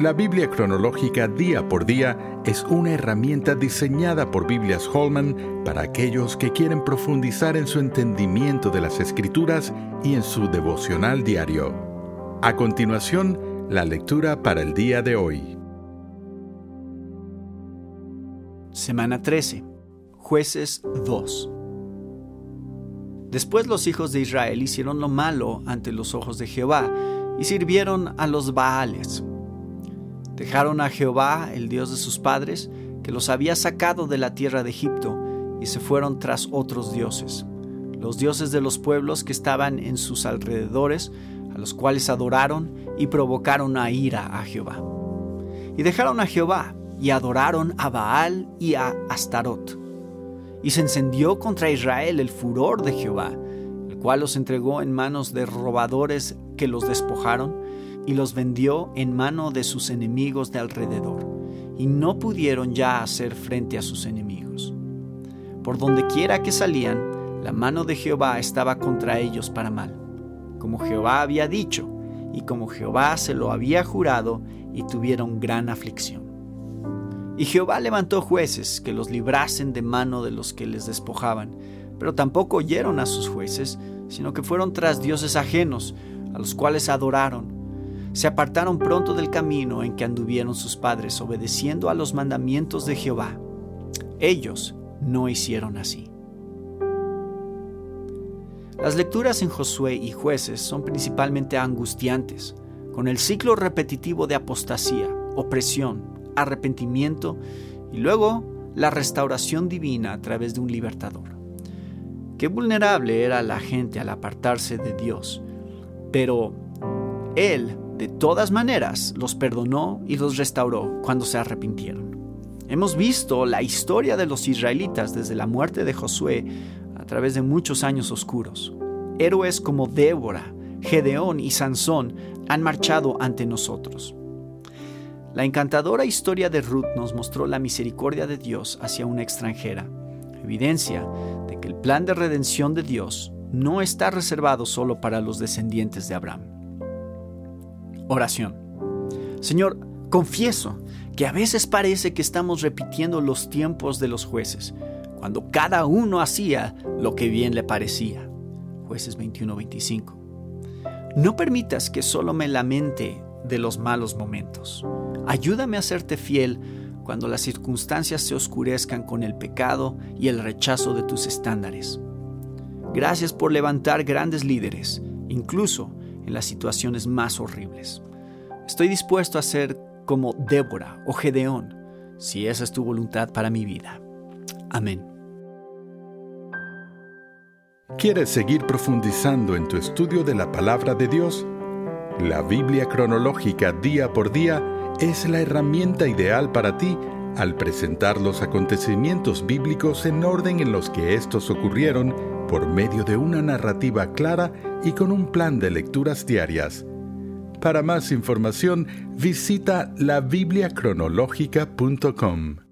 La Biblia cronológica día por día es una herramienta diseñada por Biblias Holman para aquellos que quieren profundizar en su entendimiento de las escrituras y en su devocional diario. A continuación, la lectura para el día de hoy. Semana 13. Jueces 2. Después los hijos de Israel hicieron lo malo ante los ojos de Jehová y sirvieron a los Baales Dejaron a Jehová, el Dios de sus padres, que los había sacado de la tierra de Egipto, y se fueron tras otros dioses, los dioses de los pueblos que estaban en sus alrededores, a los cuales adoraron y provocaron a ira a Jehová. Y dejaron a Jehová, y adoraron a Baal y a Astarot. Y se encendió contra Israel el furor de Jehová, el cual los entregó en manos de robadores que los despojaron, y los vendió en mano de sus enemigos de alrededor, y no pudieron ya hacer frente a sus enemigos. Por donde quiera que salían, la mano de Jehová estaba contra ellos para mal, como Jehová había dicho, y como Jehová se lo había jurado, y tuvieron gran aflicción. Y Jehová levantó jueces que los librasen de mano de los que les despojaban, pero tampoco oyeron a sus jueces, sino que fueron tras dioses ajenos, a los cuales adoraron, se apartaron pronto del camino en que anduvieron sus padres, obedeciendo a los mandamientos de Jehová. Ellos no hicieron así. Las lecturas en Josué y jueces son principalmente angustiantes, con el ciclo repetitivo de apostasía, opresión, arrepentimiento y luego la restauración divina a través de un libertador. Qué vulnerable era la gente al apartarse de Dios, pero Él de todas maneras, los perdonó y los restauró cuando se arrepintieron. Hemos visto la historia de los israelitas desde la muerte de Josué a través de muchos años oscuros. Héroes como Débora, Gedeón y Sansón han marchado ante nosotros. La encantadora historia de Ruth nos mostró la misericordia de Dios hacia una extranjera, evidencia de que el plan de redención de Dios no está reservado solo para los descendientes de Abraham. Oración. Señor, confieso que a veces parece que estamos repitiendo los tiempos de los jueces, cuando cada uno hacía lo que bien le parecía. Jueces 21-25. No permitas que solo me lamente de los malos momentos. Ayúdame a serte fiel cuando las circunstancias se oscurezcan con el pecado y el rechazo de tus estándares. Gracias por levantar grandes líderes, incluso en las situaciones más horribles. Estoy dispuesto a ser como Débora o Gedeón, si esa es tu voluntad para mi vida. Amén. ¿Quieres seguir profundizando en tu estudio de la palabra de Dios? La Biblia cronológica día por día es la herramienta ideal para ti al presentar los acontecimientos bíblicos en orden en los que estos ocurrieron por medio de una narrativa clara y con un plan de lecturas diarias. Para más información, visita labibliacronológica.com.